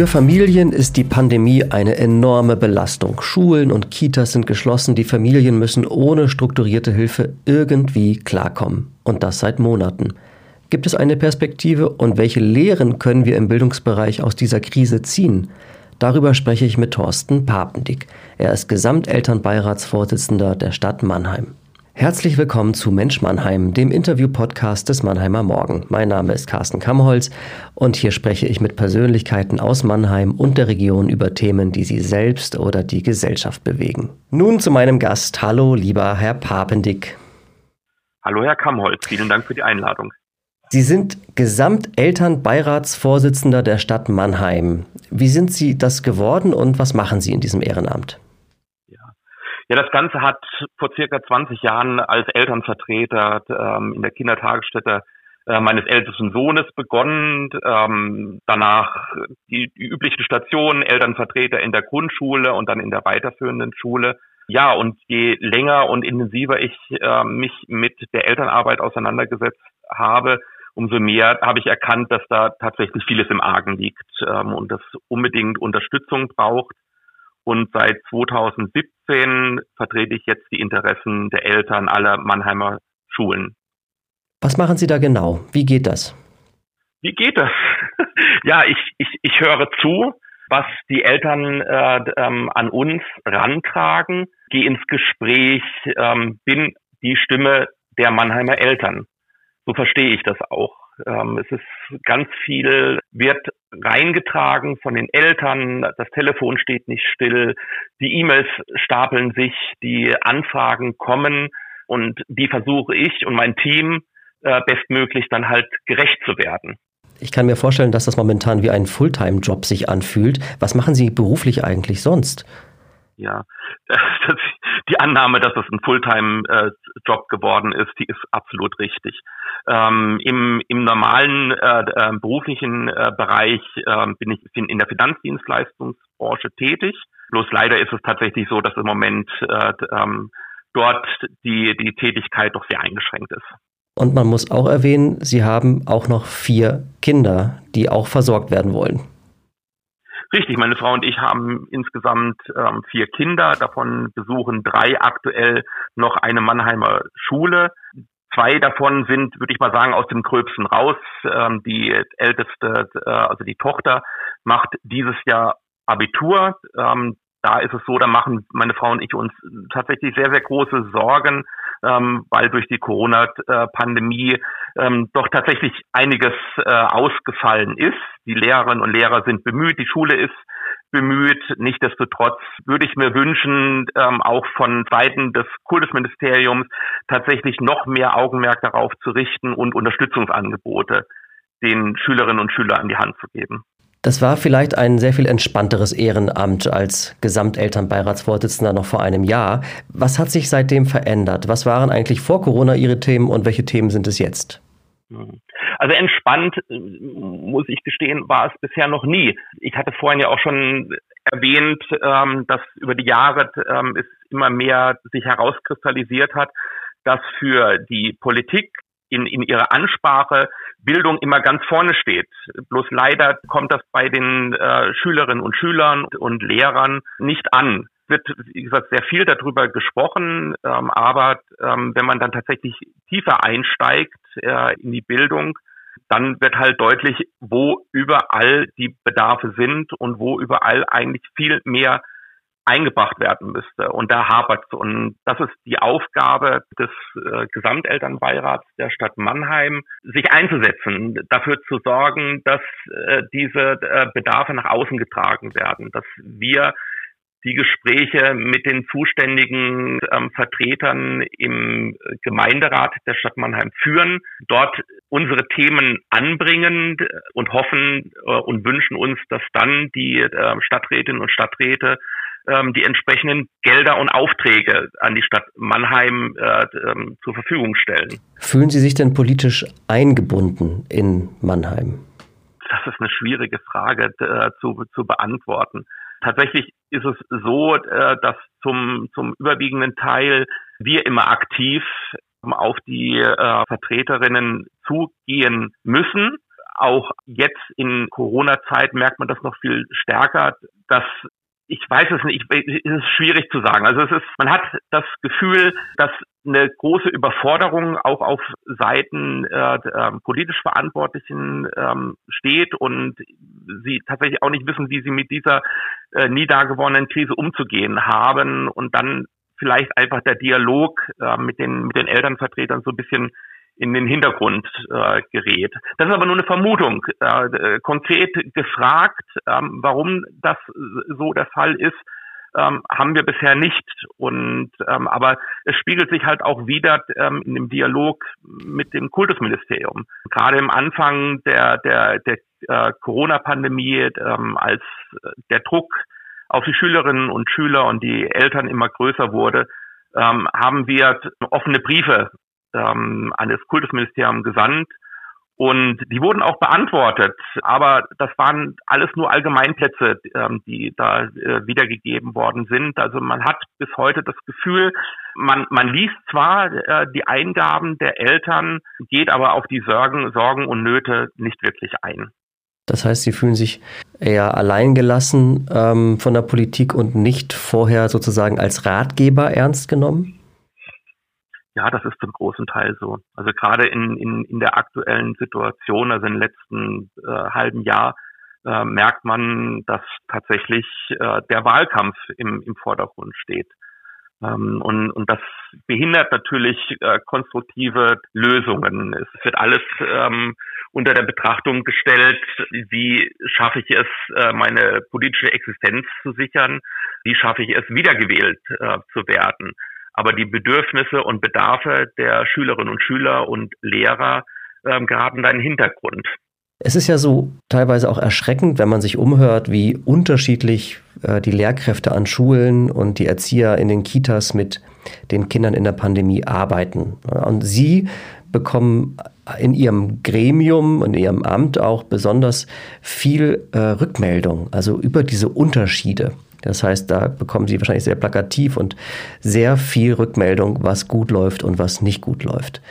Für Familien ist die Pandemie eine enorme Belastung. Schulen und Kitas sind geschlossen, die Familien müssen ohne strukturierte Hilfe irgendwie klarkommen. Und das seit Monaten. Gibt es eine Perspektive und welche Lehren können wir im Bildungsbereich aus dieser Krise ziehen? Darüber spreche ich mit Thorsten Papendick. Er ist Gesamtelternbeiratsvorsitzender der Stadt Mannheim. Herzlich willkommen zu Mensch Mannheim, dem Interview-Podcast des Mannheimer Morgen. Mein Name ist Carsten Kammholz und hier spreche ich mit Persönlichkeiten aus Mannheim und der Region über Themen, die sie selbst oder die Gesellschaft bewegen. Nun zu meinem Gast. Hallo, lieber Herr Papendick. Hallo, Herr Kammholz. Vielen Dank für die Einladung. Sie sind Gesamtelternbeiratsvorsitzender der Stadt Mannheim. Wie sind Sie das geworden und was machen Sie in diesem Ehrenamt? Ja, das Ganze hat vor circa 20 Jahren als Elternvertreter ähm, in der Kindertagesstätte äh, meines ältesten Sohnes begonnen. Ähm, danach die, die üblichen Stationen, Elternvertreter in der Grundschule und dann in der weiterführenden Schule. Ja, und je länger und intensiver ich äh, mich mit der Elternarbeit auseinandergesetzt habe, umso mehr habe ich erkannt, dass da tatsächlich vieles im Argen liegt ähm, und das unbedingt Unterstützung braucht. Und seit 2017 vertrete ich jetzt die Interessen der Eltern aller Mannheimer Schulen. Was machen Sie da genau? Wie geht das? Wie geht das? ja, ich, ich, ich höre zu, was die Eltern äh, ähm, an uns rantragen, gehe ins Gespräch, ähm, bin die Stimme der Mannheimer Eltern. So verstehe ich das auch. Ähm, es ist ganz viel, wird reingetragen von den Eltern, das Telefon steht nicht still, die E-Mails stapeln sich, die Anfragen kommen und die versuche ich und mein Team äh, bestmöglich dann halt gerecht zu werden. Ich kann mir vorstellen, dass das momentan wie ein Fulltime-Job sich anfühlt. Was machen Sie beruflich eigentlich sonst? Ja, die Annahme, dass es ein Fulltime-Job geworden ist, die ist absolut richtig. Ähm, im, Im normalen äh, äh, beruflichen äh, Bereich äh, bin ich in der Finanzdienstleistungsbranche tätig. Bloß leider ist es tatsächlich so, dass im Moment äh, ähm, dort die, die Tätigkeit doch sehr eingeschränkt ist. Und man muss auch erwähnen, Sie haben auch noch vier Kinder, die auch versorgt werden wollen. Richtig, meine Frau und ich haben insgesamt ähm, vier Kinder, davon besuchen drei aktuell noch eine Mannheimer Schule. Zwei davon sind, würde ich mal sagen, aus dem Gröbsten raus. Ähm, die älteste, äh, also die Tochter, macht dieses Jahr Abitur. Ähm, da ist es so, da machen meine Frau und ich uns tatsächlich sehr, sehr große Sorgen, ähm, weil durch die Corona-Pandemie ähm, doch tatsächlich einiges äh, ausgefallen ist. Die Lehrerinnen und Lehrer sind bemüht, die Schule ist bemüht. Nichtsdestotrotz würde ich mir wünschen, ähm, auch von Seiten des Kultusministeriums tatsächlich noch mehr Augenmerk darauf zu richten und Unterstützungsangebote den Schülerinnen und Schülern an die Hand zu geben. Das war vielleicht ein sehr viel entspannteres Ehrenamt als Gesamtelternbeiratsvorsitzender noch vor einem Jahr. Was hat sich seitdem verändert? Was waren eigentlich vor Corona Ihre Themen und welche Themen sind es jetzt? Also entspannt, muss ich gestehen, war es bisher noch nie. Ich hatte vorhin ja auch schon erwähnt, ähm, dass über die Jahre ähm, es immer mehr sich herauskristallisiert hat, dass für die Politik in, in ihrer Ansprache Bildung immer ganz vorne steht. Bloß leider kommt das bei den äh, Schülerinnen und Schülern und Lehrern nicht an. Wird, wie gesagt, sehr viel darüber gesprochen, ähm, aber ähm, wenn man dann tatsächlich tiefer einsteigt äh, in die Bildung, dann wird halt deutlich, wo überall die Bedarfe sind und wo überall eigentlich viel mehr eingebracht werden müsste. Und da hapert es. Und das ist die Aufgabe des äh, Gesamtelternbeirats der Stadt Mannheim, sich einzusetzen, dafür zu sorgen, dass äh, diese äh, Bedarfe nach außen getragen werden, dass wir die Gespräche mit den zuständigen ähm, Vertretern im Gemeinderat der Stadt Mannheim führen, dort unsere Themen anbringen und hoffen äh, und wünschen uns, dass dann die äh, Stadträtinnen und Stadträte ähm, die entsprechenden Gelder und Aufträge an die Stadt Mannheim äh, ähm, zur Verfügung stellen. Fühlen Sie sich denn politisch eingebunden in Mannheim? Das ist eine schwierige Frage äh, zu, zu beantworten. Tatsächlich ist es so, äh, dass zum, zum überwiegenden Teil wir immer aktiv auf die äh, Vertreterinnen zugehen müssen auch jetzt in Corona-Zeit merkt man das noch viel stärker, dass ich weiß es nicht, es ist schwierig zu sagen. Also es ist, man hat das Gefühl, dass eine große Überforderung auch auf Seiten äh, äh, politisch Verantwortlichen ähm, steht und sie tatsächlich auch nicht wissen, wie sie mit dieser äh, nie dagewonnenen Krise umzugehen haben und dann vielleicht einfach der Dialog äh, mit den mit den Elternvertretern so ein bisschen in den Hintergrund äh, gerät. Das ist aber nur eine Vermutung. Äh, konkret gefragt, ähm, warum das so der Fall ist, ähm, haben wir bisher nicht. Und ähm, aber es spiegelt sich halt auch wieder ähm, in dem Dialog mit dem Kultusministerium. Gerade im Anfang der der der äh, Corona-Pandemie, ähm, als der Druck auf die Schülerinnen und Schüler und die Eltern immer größer wurde, ähm, haben wir offene Briefe ähm, an das Kultusministerium gesandt und die wurden auch beantwortet, aber das waren alles nur Allgemeinplätze, ähm, die da äh, wiedergegeben worden sind. Also man hat bis heute das Gefühl, man, man liest zwar äh, die Eingaben der Eltern, geht aber auf die Sorgen, Sorgen und Nöte nicht wirklich ein. Das heißt, sie fühlen sich eher alleingelassen ähm, von der Politik und nicht vorher sozusagen als Ratgeber ernst genommen? Ja, das ist zum großen Teil so. Also gerade in, in, in der aktuellen Situation, also im letzten äh, halben Jahr, äh, merkt man, dass tatsächlich äh, der Wahlkampf im, im Vordergrund steht. Ähm, und, und das behindert natürlich äh, konstruktive Lösungen. Es wird alles ähm, unter der Betrachtung gestellt, wie schaffe ich es, äh, meine politische Existenz zu sichern, wie schaffe ich es, wiedergewählt äh, zu werden aber die Bedürfnisse und Bedarfe der Schülerinnen und Schüler und Lehrer ähm, geraten da in den Hintergrund. Es ist ja so teilweise auch erschreckend, wenn man sich umhört, wie unterschiedlich äh, die Lehrkräfte an Schulen und die Erzieher in den Kitas mit den Kindern in der Pandemie arbeiten. Und Sie bekommen in Ihrem Gremium und Ihrem Amt auch besonders viel äh, Rückmeldung, also über diese Unterschiede. Das heißt, da bekommen Sie wahrscheinlich sehr plakativ und sehr viel Rückmeldung, was gut läuft und was nicht gut läuft.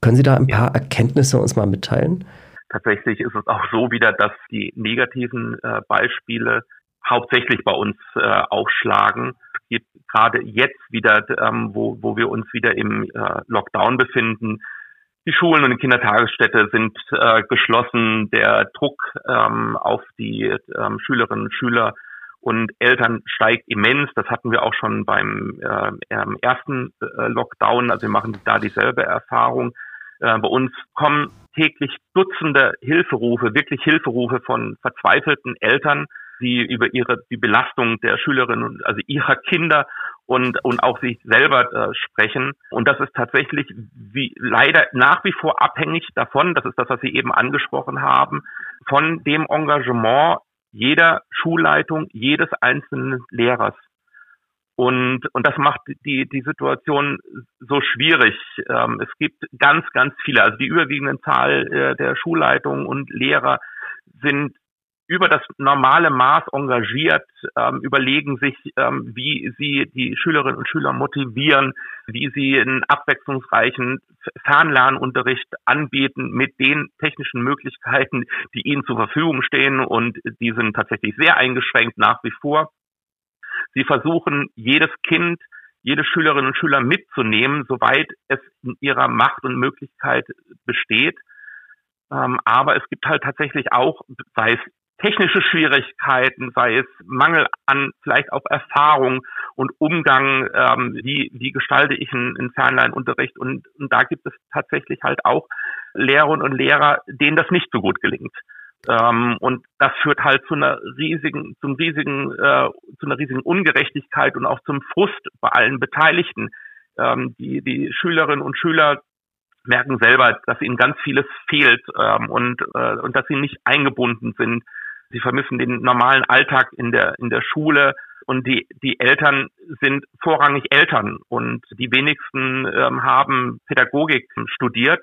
Können Sie da ein paar Erkenntnisse uns mal mitteilen? Tatsächlich ist es auch so wieder, dass die negativen äh, Beispiele hauptsächlich bei uns äh, aufschlagen. Gerade jetzt wieder, ähm, wo, wo wir uns wieder im äh, Lockdown befinden, die Schulen und die Kindertagesstätte sind äh, geschlossen. Der Druck ähm, auf die ähm, Schülerinnen und Schüler und Eltern steigt immens. Das hatten wir auch schon beim äh, ersten äh, Lockdown. Also wir machen da dieselbe Erfahrung. Äh, bei uns kommen täglich Dutzende Hilferufe, wirklich Hilferufe von verzweifelten Eltern, die über ihre die Belastung der Schülerinnen, also ihrer Kinder und und auch sich selber äh, sprechen. Und das ist tatsächlich wie leider nach wie vor abhängig davon. Das ist das, was Sie eben angesprochen haben, von dem Engagement jeder Schulleitung, jedes einzelnen Lehrers. Und, und das macht die, die Situation so schwierig. Ähm, es gibt ganz, ganz viele, also die überwiegende Zahl äh, der Schulleitungen und Lehrer sind über das normale Maß engagiert, ähm, überlegen sich, ähm, wie sie die Schülerinnen und Schüler motivieren, wie sie einen abwechslungsreichen Fernlernunterricht anbieten mit den technischen Möglichkeiten, die ihnen zur Verfügung stehen und die sind tatsächlich sehr eingeschränkt nach wie vor. Sie versuchen, jedes Kind, jede Schülerin und Schüler mitzunehmen, soweit es in ihrer Macht und Möglichkeit besteht. Ähm, aber es gibt halt tatsächlich auch, sei es technische Schwierigkeiten, sei es Mangel an vielleicht auch Erfahrung und Umgang, ähm, wie, wie gestalte ich einen, einen Fernleinunterricht und, und da gibt es tatsächlich halt auch Lehrerinnen und Lehrer, denen das nicht so gut gelingt. Ähm, und das führt halt zu einer riesigen, zum riesigen, äh, zu einer riesigen Ungerechtigkeit und auch zum Frust bei allen Beteiligten. Ähm, die, die Schülerinnen und Schüler merken selber, dass ihnen ganz vieles fehlt ähm, und, äh, und dass sie nicht eingebunden sind Sie vermissen den normalen Alltag in der, in der Schule und die, die Eltern sind vorrangig Eltern und die wenigsten ähm, haben Pädagogik studiert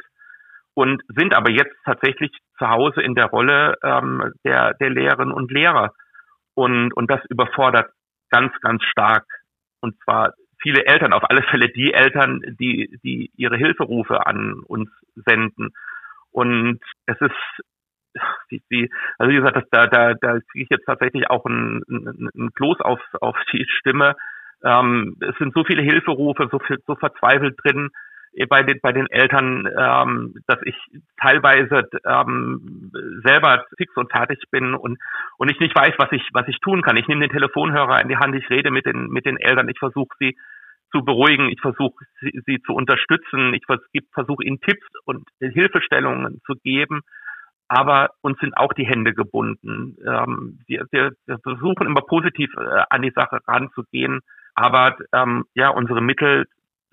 und sind aber jetzt tatsächlich zu Hause in der Rolle ähm, der, der Lehrerinnen und Lehrer. Und, und das überfordert ganz, ganz stark. Und zwar viele Eltern, auf alle Fälle die Eltern, die, die ihre Hilferufe an uns senden. Und es ist wie, wie, also wie gesagt, das, da, da, da kriege ich jetzt tatsächlich auch ein, ein, ein Kloß auf, auf die Stimme. Ähm, es sind so viele Hilferufe, so viel, so verzweifelt drin bei den, bei den Eltern, ähm, dass ich teilweise ähm, selber fix und fertig bin und, und ich nicht weiß, was ich, was ich tun kann. Ich nehme den Telefonhörer in die Hand, ich rede mit den, mit den Eltern, ich versuche sie zu beruhigen, ich versuche sie, sie zu unterstützen, ich versuche ihnen Tipps und Hilfestellungen zu geben, aber uns sind auch die Hände gebunden. Ähm, wir, wir, wir versuchen immer positiv äh, an die Sache ranzugehen, aber ähm, ja, unsere Mittel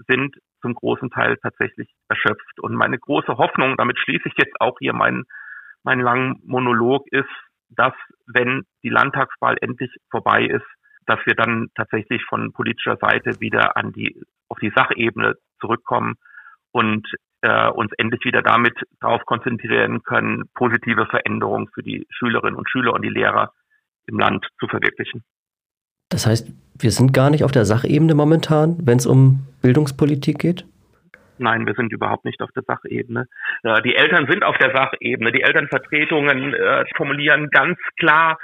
sind zum großen Teil tatsächlich erschöpft. Und meine große Hoffnung, damit schließe ich jetzt auch hier meinen, meinen langen Monolog, ist, dass wenn die Landtagswahl endlich vorbei ist, dass wir dann tatsächlich von politischer Seite wieder an die, auf die Sachebene zurückkommen und äh, uns endlich wieder damit darauf konzentrieren können, positive Veränderungen für die Schülerinnen und Schüler und die Lehrer im Land zu verwirklichen. Das heißt, wir sind gar nicht auf der Sachebene momentan, wenn es um Bildungspolitik geht? Nein, wir sind überhaupt nicht auf der Sachebene. Äh, die Eltern sind auf der Sachebene. Die Elternvertretungen äh, formulieren ganz klar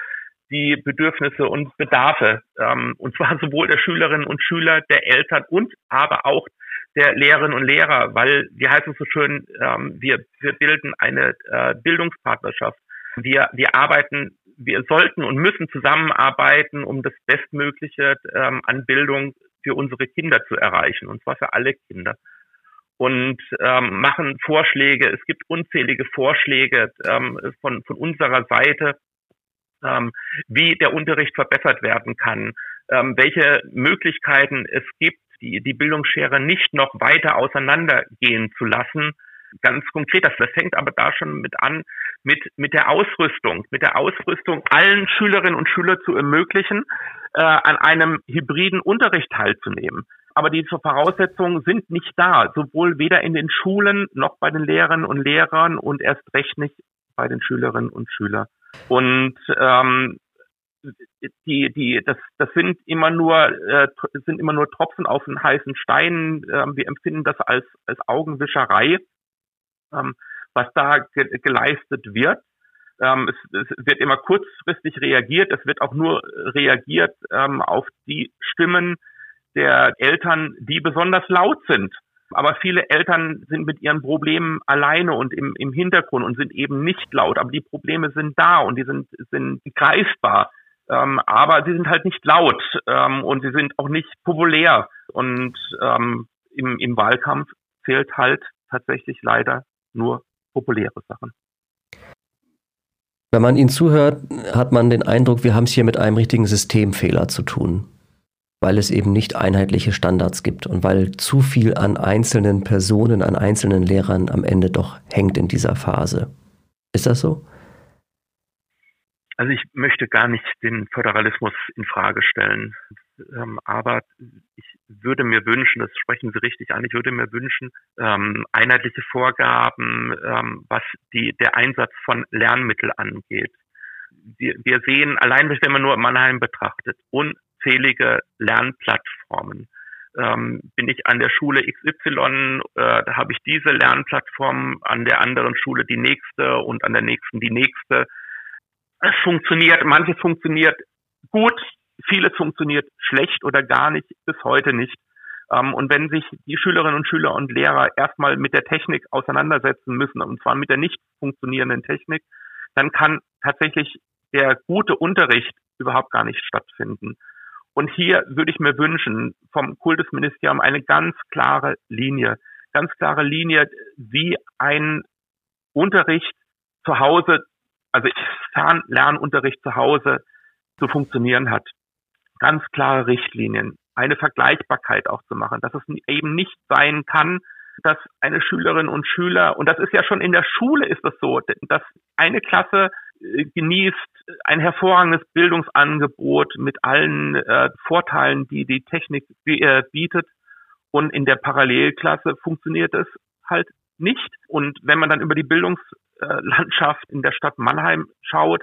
die Bedürfnisse und Bedarfe, ähm, und zwar sowohl der Schülerinnen und Schüler, der Eltern und aber auch der Lehrerinnen und Lehrer, weil wir heißen so schön, ähm, wir, wir bilden eine äh, Bildungspartnerschaft. Wir, wir arbeiten wir sollten und müssen zusammenarbeiten, um das Bestmögliche ähm, an Bildung für unsere Kinder zu erreichen, und zwar für alle Kinder. Und ähm, machen Vorschläge. Es gibt unzählige Vorschläge ähm, von, von unserer Seite, ähm, wie der Unterricht verbessert werden kann, ähm, welche Möglichkeiten es gibt, die, die Bildungsschere nicht noch weiter auseinandergehen zu lassen, ganz konkret. Das, das fängt aber da schon mit an, mit, mit der Ausrüstung, mit der Ausrüstung allen Schülerinnen und Schülern zu ermöglichen, äh, an einem hybriden Unterricht teilzunehmen. Aber diese Voraussetzungen sind nicht da, sowohl weder in den Schulen noch bei den Lehrerinnen und Lehrern und erst recht nicht bei den Schülerinnen und Schülern. Und ähm, die, die, das, das sind immer nur, äh, sind immer nur Tropfen auf einen heißen Stein. Ähm, wir empfinden das als, als Augenwischerei ähm, was da ge geleistet wird. Ähm, es, es, wird immer kurzfristig reagiert. Es wird auch nur reagiert ähm, auf die Stimmen der Eltern, die besonders laut sind. Aber viele Eltern sind mit ihren Problemen alleine und im, im Hintergrund und sind eben nicht laut. Aber die Probleme sind da und die sind, sind greifbar. Ähm, aber sie sind halt nicht laut ähm, und sie sind auch nicht populär. Und ähm, im, im Wahlkampf zählt halt tatsächlich leider nur populäre Sachen. Wenn man Ihnen zuhört, hat man den Eindruck, wir haben es hier mit einem richtigen Systemfehler zu tun, weil es eben nicht einheitliche Standards gibt und weil zu viel an einzelnen Personen, an einzelnen Lehrern am Ende doch hängt in dieser Phase. Ist das so? Also ich möchte gar nicht den Föderalismus in Frage stellen. Ähm, aber ich würde mir wünschen, das sprechen Sie richtig an, ich würde mir wünschen, ähm, einheitliche Vorgaben, ähm, was die, der Einsatz von Lernmitteln angeht. Wir, wir sehen, allein wenn man nur Mannheim betrachtet, unzählige Lernplattformen. Ähm, bin ich an der Schule XY, äh, da habe ich diese Lernplattform, an der anderen Schule die nächste und an der nächsten die nächste. Es funktioniert, manches funktioniert gut, Vieles funktioniert schlecht oder gar nicht, bis heute nicht. Ähm, und wenn sich die Schülerinnen und Schüler und Lehrer erstmal mit der Technik auseinandersetzen müssen, und zwar mit der nicht funktionierenden Technik, dann kann tatsächlich der gute Unterricht überhaupt gar nicht stattfinden. Und hier würde ich mir wünschen, vom Kultusministerium eine ganz klare Linie, ganz klare Linie, wie ein Unterricht zu Hause, also Fernlernunterricht zu Hause zu funktionieren hat ganz klare Richtlinien, eine Vergleichbarkeit auch zu machen, dass es eben nicht sein kann, dass eine Schülerin und Schüler, und das ist ja schon in der Schule ist das so, dass eine Klasse äh, genießt ein hervorragendes Bildungsangebot mit allen äh, Vorteilen, die die Technik äh, bietet. Und in der Parallelklasse funktioniert es halt nicht. Und wenn man dann über die Bildungslandschaft in der Stadt Mannheim schaut,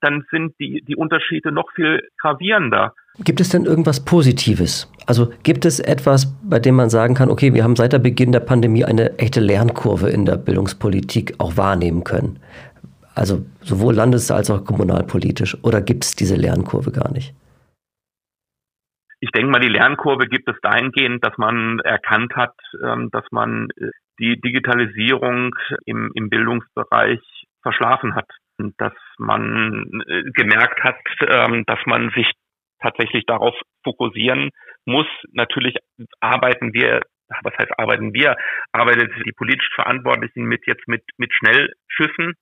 dann sind die, die Unterschiede noch viel gravierender. Gibt es denn irgendwas Positives? Also gibt es etwas, bei dem man sagen kann, okay, wir haben seit der Beginn der Pandemie eine echte Lernkurve in der Bildungspolitik auch wahrnehmen können? Also sowohl landes- als auch kommunalpolitisch. Oder gibt es diese Lernkurve gar nicht? Ich denke mal, die Lernkurve gibt es dahingehend, dass man erkannt hat, ähm, dass man äh, die Digitalisierung im, im Bildungsbereich verschlafen hat. Dass man äh, gemerkt hat, ähm, dass man sich tatsächlich darauf fokussieren muss. Natürlich arbeiten wir, was heißt arbeiten wir, arbeitet die politisch Verantwortlichen mit jetzt mit, mit Schnellschüssen.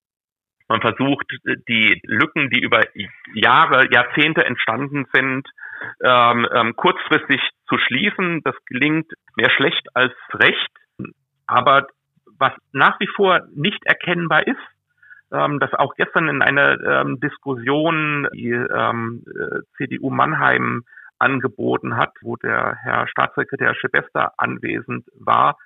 Man versucht, die Lücken, die über Jahre, Jahrzehnte entstanden sind, ähm, ähm, kurzfristig zu schließen. Das gelingt mehr schlecht als recht. Aber was nach wie vor nicht erkennbar ist, ähm, das auch gestern in einer ähm, Diskussion die ähm, äh, CDU Mannheim angeboten hat, wo der Herr Staatssekretär Schebester anwesend war,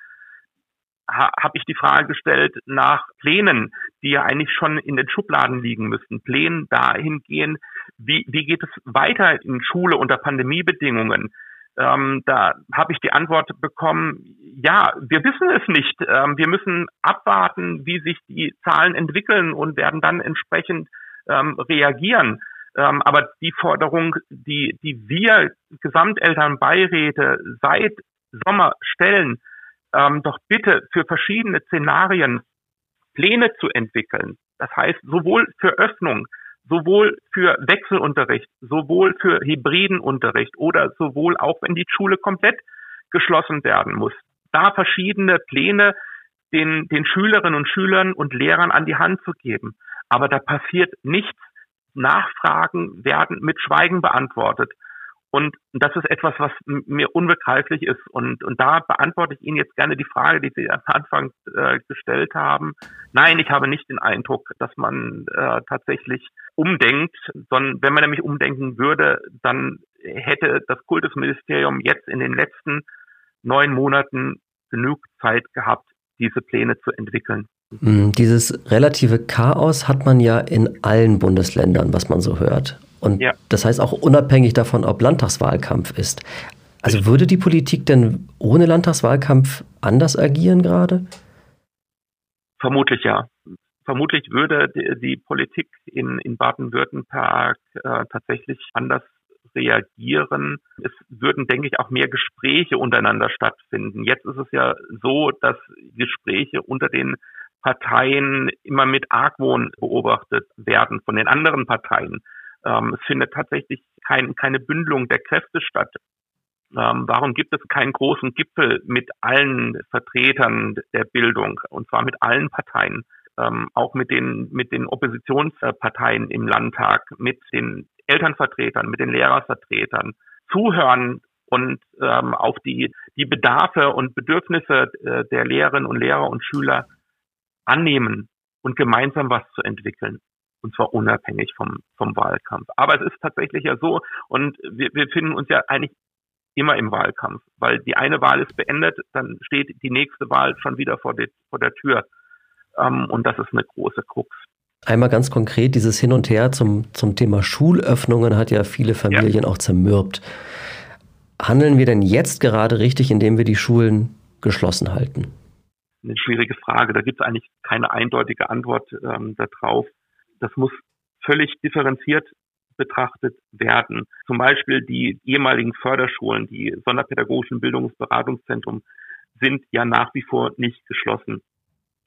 ha, habe ich die Frage gestellt nach Plänen, die ja eigentlich schon in den Schubladen liegen müssten. Plänen dahingehend, wie, wie geht es weiter in Schule unter Pandemiebedingungen? Ähm, da habe ich die Antwort bekommen, ja, wir wissen es nicht. Ähm, wir müssen abwarten, wie sich die Zahlen entwickeln und werden dann entsprechend ähm, reagieren. Ähm, aber die Forderung, die, die wir Gesamtelternbeiräte seit Sommer stellen, ähm, doch bitte für verschiedene Szenarien Pläne zu entwickeln. Das heißt, sowohl für Öffnung sowohl für Wechselunterricht, sowohl für hybriden Unterricht oder sowohl auch, wenn die Schule komplett geschlossen werden muss. Da verschiedene Pläne den, den Schülerinnen und Schülern und Lehrern an die Hand zu geben. Aber da passiert nichts. Nachfragen werden mit Schweigen beantwortet. Und das ist etwas, was mir unbegreiflich ist. Und, und da beantworte ich Ihnen jetzt gerne die Frage, die Sie am Anfang äh, gestellt haben. Nein, ich habe nicht den Eindruck, dass man äh, tatsächlich umdenkt, sondern wenn man nämlich umdenken würde, dann hätte das Kultusministerium jetzt in den letzten neun Monaten genug Zeit gehabt, diese Pläne zu entwickeln. Hm, dieses relative Chaos hat man ja in allen Bundesländern, was man so hört. Und ja. das heißt auch unabhängig davon, ob Landtagswahlkampf ist. Also würde die Politik denn ohne Landtagswahlkampf anders agieren gerade? Vermutlich ja. Vermutlich würde die, Politik in, in Baden-Württemberg äh, tatsächlich anders reagieren. Es würden, denke ich, auch mehr Gespräche untereinander stattfinden. Jetzt ist es ja so, dass Gespräche unter den Parteien immer mit Argwohn beobachtet werden von den anderen Parteien. Ähm, es findet tatsächlich kein, keine Bündelung der Kräfte statt. Ähm, warum gibt es keinen großen Gipfel mit allen Vertretern der Bildung? Und zwar mit allen Parteien, ähm, auch mit den mit den Oppositionsparteien im Landtag, mit den Elternvertretern, mit den Lehrervertretern, zuhören und ähm, auf die die Bedarfe und Bedürfnisse äh, der Lehrerinnen und Lehrer und Schüler annehmen und gemeinsam was zu entwickeln und zwar unabhängig vom, vom Wahlkampf. Aber es ist tatsächlich ja so, und wir, wir finden uns ja eigentlich immer im Wahlkampf, weil die eine Wahl ist beendet, dann steht die nächste Wahl schon wieder vor, die, vor der Tür. Ähm, und das ist eine große Krux. Einmal ganz konkret, dieses Hin und Her zum, zum Thema Schulöffnungen hat ja viele Familien ja. auch zermürbt. Handeln wir denn jetzt gerade richtig, indem wir die Schulen geschlossen halten? Eine schwierige Frage. Da gibt es eigentlich keine eindeutige Antwort ähm, darauf das muss völlig differenziert betrachtet werden. Zum Beispiel die ehemaligen Förderschulen, die sonderpädagogischen Bildungsberatungszentrum sind ja nach wie vor nicht geschlossen,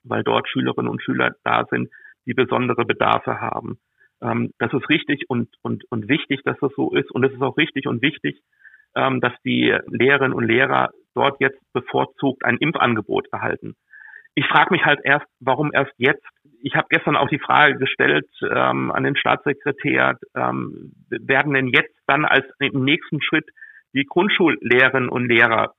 weil dort Schülerinnen und Schüler da sind, die besondere Bedarfe haben. Ähm, das ist richtig und, und, und wichtig, dass das so ist. Und es ist auch richtig und wichtig, ähm, dass die Lehrerinnen und Lehrer dort jetzt bevorzugt ein Impfangebot erhalten. Ich frage mich halt erst, warum erst jetzt? Ich habe gestern auch die Frage gestellt ähm, an den Staatssekretär, ähm, werden denn jetzt dann als im nächsten Schritt die Grundschullehrerinnen und Lehrer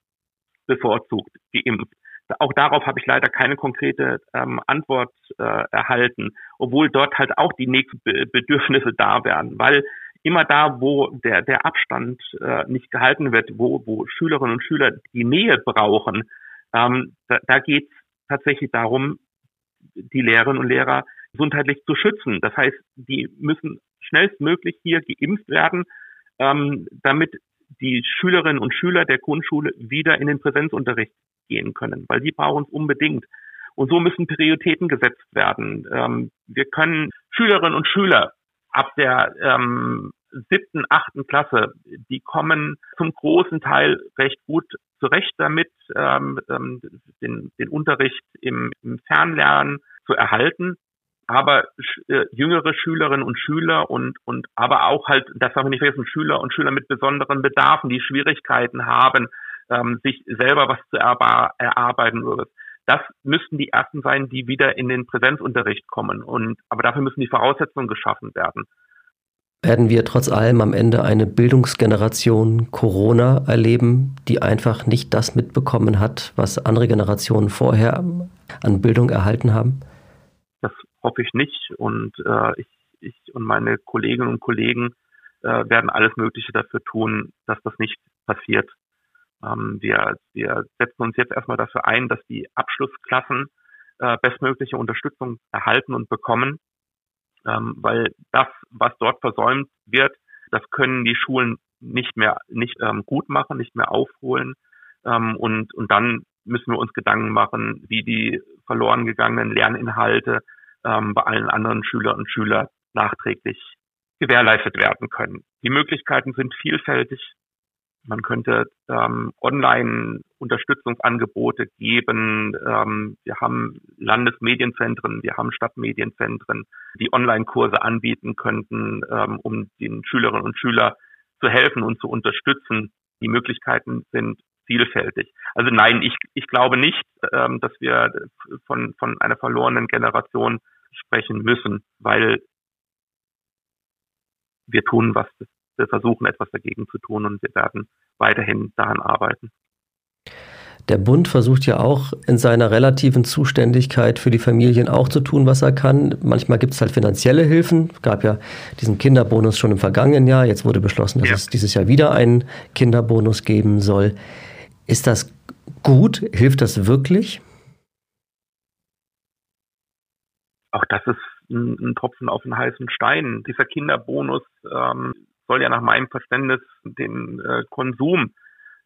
bevorzugt geimpft? Auch darauf habe ich leider keine konkrete ähm, Antwort äh, erhalten, obwohl dort halt auch die nächsten Be Bedürfnisse da wären, weil immer da, wo der, der Abstand äh, nicht gehalten wird, wo, wo Schülerinnen und Schüler die Nähe brauchen, ähm, da, da geht tatsächlich darum, die Lehrerinnen und Lehrer gesundheitlich zu schützen. Das heißt, die müssen schnellstmöglich hier geimpft werden, ähm, damit die Schülerinnen und Schüler der Grundschule wieder in den Präsenzunterricht gehen können, weil die brauchen es unbedingt. Und so müssen Prioritäten gesetzt werden. Ähm, wir können Schülerinnen und Schüler ab der ähm, siebten, achten Klasse, die kommen zum großen Teil recht gut zurecht damit, ähm, ähm, den, den Unterricht im, im Fernlernen zu erhalten. Aber äh, jüngere Schülerinnen und Schüler und, und aber auch halt, das darf man nicht vergessen, Schüler und Schüler mit besonderen Bedarfen, die Schwierigkeiten haben, ähm, sich selber was zu erarbeiten oder das müssten die ersten sein, die wieder in den Präsenzunterricht kommen. Und aber dafür müssen die Voraussetzungen geschaffen werden. Werden wir trotz allem am Ende eine Bildungsgeneration Corona erleben, die einfach nicht das mitbekommen hat, was andere Generationen vorher an Bildung erhalten haben? Das hoffe ich nicht. Und äh, ich, ich und meine Kolleginnen und Kollegen äh, werden alles Mögliche dafür tun, dass das nicht passiert. Ähm, wir, wir setzen uns jetzt erstmal dafür ein, dass die Abschlussklassen äh, bestmögliche Unterstützung erhalten und bekommen, ähm, weil das, was dort versäumt wird, das können die Schulen nicht mehr nicht ähm, gut machen, nicht mehr aufholen ähm, und und dann müssen wir uns Gedanken machen, wie die verloren gegangenen Lerninhalte ähm, bei allen anderen Schülerinnen und Schülern nachträglich gewährleistet werden können. Die Möglichkeiten sind vielfältig. Man könnte ähm, Online-Unterstützungsangebote geben. Ähm, wir haben Landesmedienzentren, wir haben Stadtmedienzentren, die Online-Kurse anbieten könnten, ähm, um den Schülerinnen und Schülern zu helfen und zu unterstützen. Die Möglichkeiten sind vielfältig. Also nein, ich, ich glaube nicht, ähm, dass wir von, von einer verlorenen Generation sprechen müssen, weil wir tun, was wir versuchen etwas dagegen zu tun und wir werden weiterhin daran arbeiten. Der Bund versucht ja auch in seiner relativen Zuständigkeit für die Familien auch zu tun, was er kann. Manchmal gibt es halt finanzielle Hilfen. Es gab ja diesen Kinderbonus schon im vergangenen Jahr. Jetzt wurde beschlossen, dass ja. es dieses Jahr wieder einen Kinderbonus geben soll. Ist das gut? Hilft das wirklich? Auch das ist ein, Tropfen auf den heißen Stein. Dieser Kinderbonus ähm, soll ja nach meinem Verständnis den äh, Konsum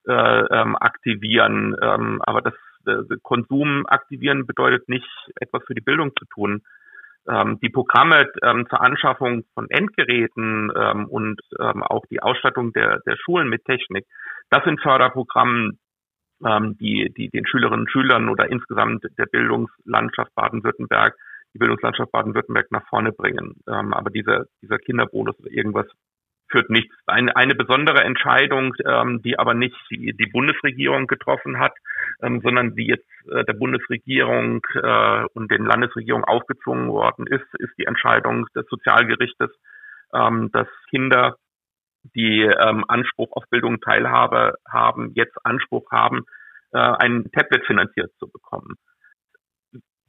äh, ähm, aktivieren. Ähm, aber das äh, Konsum aktivieren bedeutet nicht, etwas für die Bildung zu tun. Ähm, die Programme ähm, zur Anschaffung von Endgeräten ähm, und ähm, auch die Ausstattung der, der Schulen mit Technik, das sind Förderprogramme, die, die den Schülerinnen und Schülern oder insgesamt der Bildungslandschaft Baden-Württemberg, die Bildungslandschaft Baden-Württemberg nach vorne bringen. Ähm, aber dieser, dieser Kinderbonus oder irgendwas führt nichts. Eine, eine besondere Entscheidung, ähm, die aber nicht die, Bundesregierung getroffen hat, ähm, sondern die jetzt äh, der Bundesregierung äh, und den Landesregierungen aufgezwungen worden ist, ist die Entscheidung des Sozialgerichtes, ähm, dass Kinder, die ähm, Anspruch auf Bildung Teilhabe haben, jetzt Anspruch haben, äh, ein Tablet finanziert zu bekommen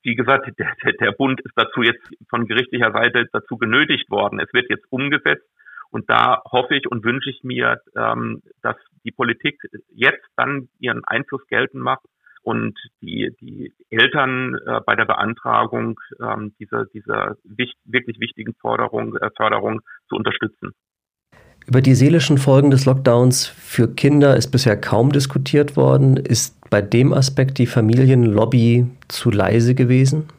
wie gesagt, der, der Bund ist dazu jetzt von gerichtlicher Seite dazu genötigt worden. Es wird jetzt umgesetzt. Und da hoffe ich und wünsche ich mir, ähm, dass die Politik jetzt dann ihren Einfluss geltend macht und die, die Eltern äh, bei der Beantragung ähm, dieser, dieser wichtig, wirklich wichtigen Forderung, äh, Förderung zu unterstützen. Über die seelischen Folgen des Lockdowns für Kinder ist bisher kaum diskutiert worden. Ist bei dem Aspekt die Familienlobby zu leise gewesen?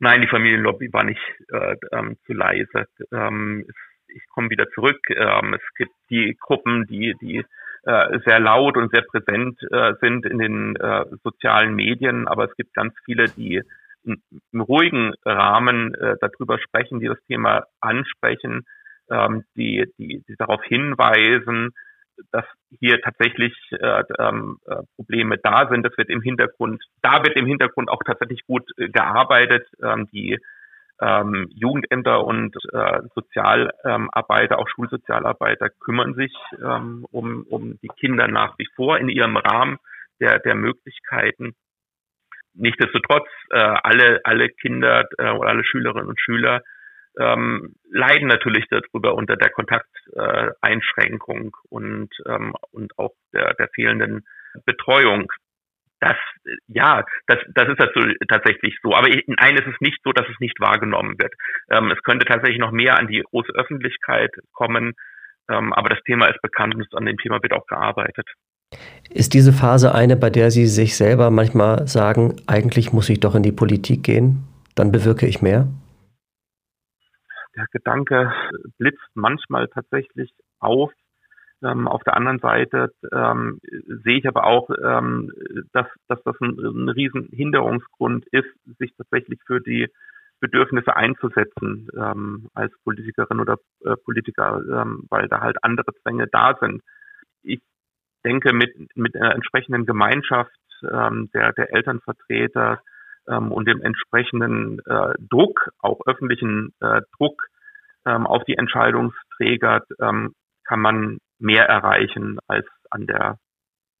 Nein, die Familienlobby war nicht äh, ähm, zu leise. Ähm, ich komme wieder zurück. Ähm, es gibt die Gruppen, die, die äh, sehr laut und sehr präsent äh, sind in den äh, sozialen Medien, aber es gibt ganz viele, die im, ruhigen Rahmen äh, darüber sprechen, die das Thema ansprechen, ähm, die, die, die darauf hinweisen, dass hier tatsächlich äh, ähm, äh, Probleme da sind. Das wird im Hintergrund, da wird im Hintergrund auch tatsächlich gut äh, gearbeitet. Ähm, die ähm, Jugendämter und äh, Sozialarbeiter, auch Schulsozialarbeiter kümmern sich ähm, um, um die Kinder nach wie vor in ihrem Rahmen der, der Möglichkeiten. Nichtsdestotrotz, äh, alle, alle Kinder äh, oder alle Schülerinnen und Schüler ähm, leiden natürlich darüber unter der Kontakteinschränkung äh, und, ähm, und auch der, der fehlenden Betreuung. Das, ja, das, das ist dazu tatsächlich so. Aber in eines ist nicht so, dass es nicht wahrgenommen wird. Ähm, es könnte tatsächlich noch mehr an die große Öffentlichkeit kommen. Ähm, aber das Thema ist bekannt und an dem Thema wird auch gearbeitet. Ist diese Phase eine, bei der Sie sich selber manchmal sagen, eigentlich muss ich doch in die Politik gehen, dann bewirke ich mehr? Der Gedanke blitzt manchmal tatsächlich auf. Ähm, auf der anderen Seite ähm, sehe ich aber auch, ähm, dass, dass das ein, ein riesen ist, sich tatsächlich für die Bedürfnisse einzusetzen ähm, als Politikerin oder äh, Politiker, ähm, weil da halt andere Zwänge da sind. Ich denke, mit, mit einer entsprechenden Gemeinschaft ähm, der, der Elternvertreter ähm, und dem entsprechenden äh, Druck, auch öffentlichen äh, Druck ähm, auf die Entscheidungsträger, ähm, kann man mehr erreichen als an der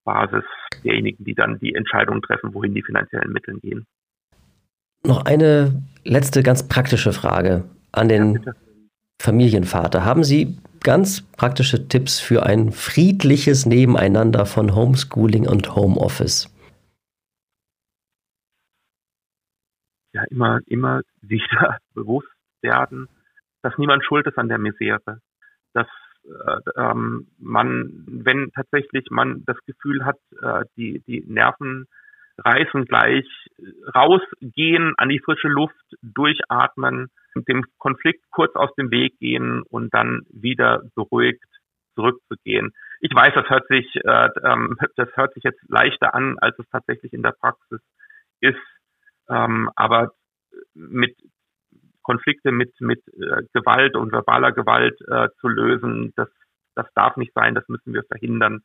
Basis derjenigen, die dann die Entscheidung treffen, wohin die finanziellen Mittel gehen. Noch eine letzte ganz praktische Frage an den ja, Familienvater. Haben Sie ganz praktische Tipps für ein friedliches Nebeneinander von Homeschooling und Homeoffice? Ja, immer, immer wieder bewusst werden, dass niemand schuld ist an der Misere. Dass äh, ähm, man, wenn tatsächlich man das Gefühl hat, äh, die, die Nerven reißen gleich, rausgehen, an die frische Luft, durchatmen, dem Konflikt kurz aus dem Weg gehen und dann wieder beruhigt zurückzugehen. Ich weiß, das hört sich, äh, ähm, das hört sich jetzt leichter an, als es tatsächlich in der Praxis ist. Ähm, aber mit Konflikte mit mit äh, Gewalt und verbaler Gewalt äh, zu lösen, das das darf nicht sein, das müssen wir verhindern.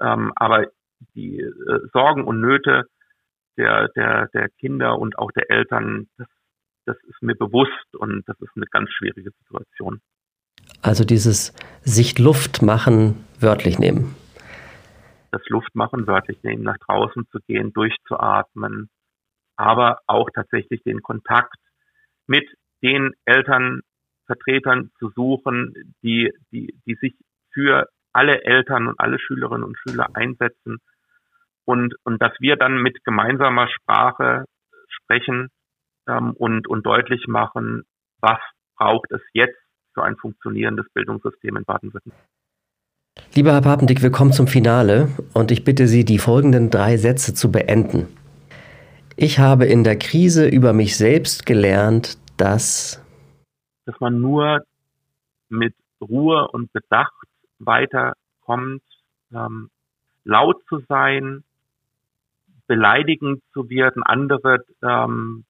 Ähm, aber die äh, Sorgen und Nöte der der der Kinder und auch der Eltern, das das ist mir bewusst und das ist eine ganz schwierige Situation. Also dieses sich Luft machen wörtlich nehmen. Das Luftmachen wörtlich nehmen, nach draußen zu gehen, durchzuatmen, aber auch tatsächlich den Kontakt mit den Elternvertretern zu suchen, die, die, die sich für alle Eltern und alle Schülerinnen und Schüler einsetzen und, und dass wir dann mit gemeinsamer Sprache sprechen ähm, und, und deutlich machen, was braucht es jetzt für ein funktionierendes Bildungssystem in Baden-Württemberg. Lieber Herr Papendick, wir kommen zum Finale und ich bitte Sie, die folgenden drei Sätze zu beenden. Ich habe in der Krise über mich selbst gelernt, dass dass man nur mit Ruhe und Bedacht weiterkommt, ähm, laut zu sein, beleidigend zu werden, andere ähm,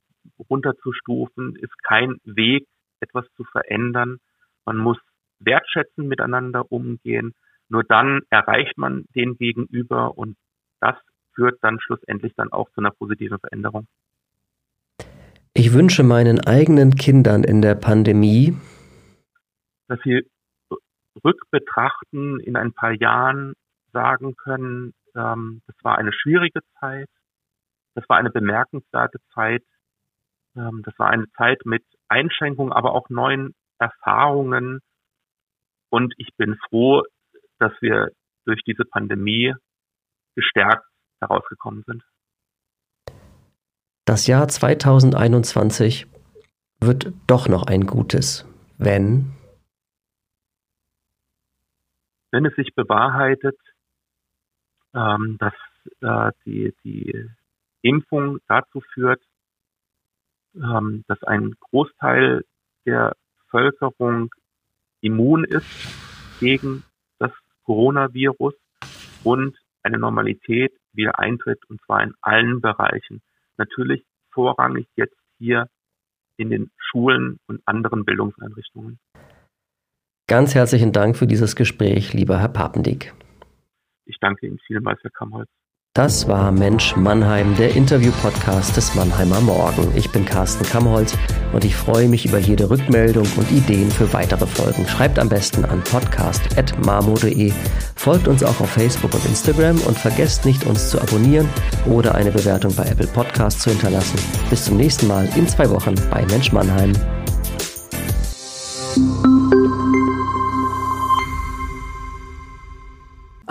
runterzustufen, ist kein Weg, etwas zu verändern. Man muss wertschätzen miteinander umgehen. Nur dann erreicht man den Gegenüber und das führt dann schlussendlich dann auch zu einer positiven Veränderung. Ich wünsche meinen eigenen Kindern in der Pandemie, dass sie rückbetrachten in ein paar Jahren sagen können, ähm, das war eine schwierige Zeit, das war eine bemerkenswerte Zeit, ähm, das war eine Zeit mit Einschränkungen, aber auch neuen Erfahrungen. Und ich bin froh, dass wir durch diese Pandemie gestärkt herausgekommen sind. Das Jahr 2021 wird doch noch ein gutes, wenn wenn es sich bewahrheitet, ähm, dass äh, die, die Impfung dazu führt, ähm, dass ein Großteil der Bevölkerung immun ist gegen das Coronavirus und eine Normalität wieder eintritt, und zwar in allen Bereichen. Natürlich vorrangig jetzt hier in den Schulen und anderen Bildungseinrichtungen. Ganz herzlichen Dank für dieses Gespräch, lieber Herr Papendick. Ich danke Ihnen vielmals, Herr Kamholz. Das war Mensch Mannheim, der Interview-Podcast des Mannheimer Morgen. Ich bin Carsten Kamholz und ich freue mich über jede Rückmeldung und Ideen für weitere Folgen. Schreibt am besten an podcast.marmo.de, folgt uns auch auf Facebook und Instagram und vergesst nicht, uns zu abonnieren oder eine Bewertung bei Apple Podcasts zu hinterlassen. Bis zum nächsten Mal in zwei Wochen bei Mensch Mannheim.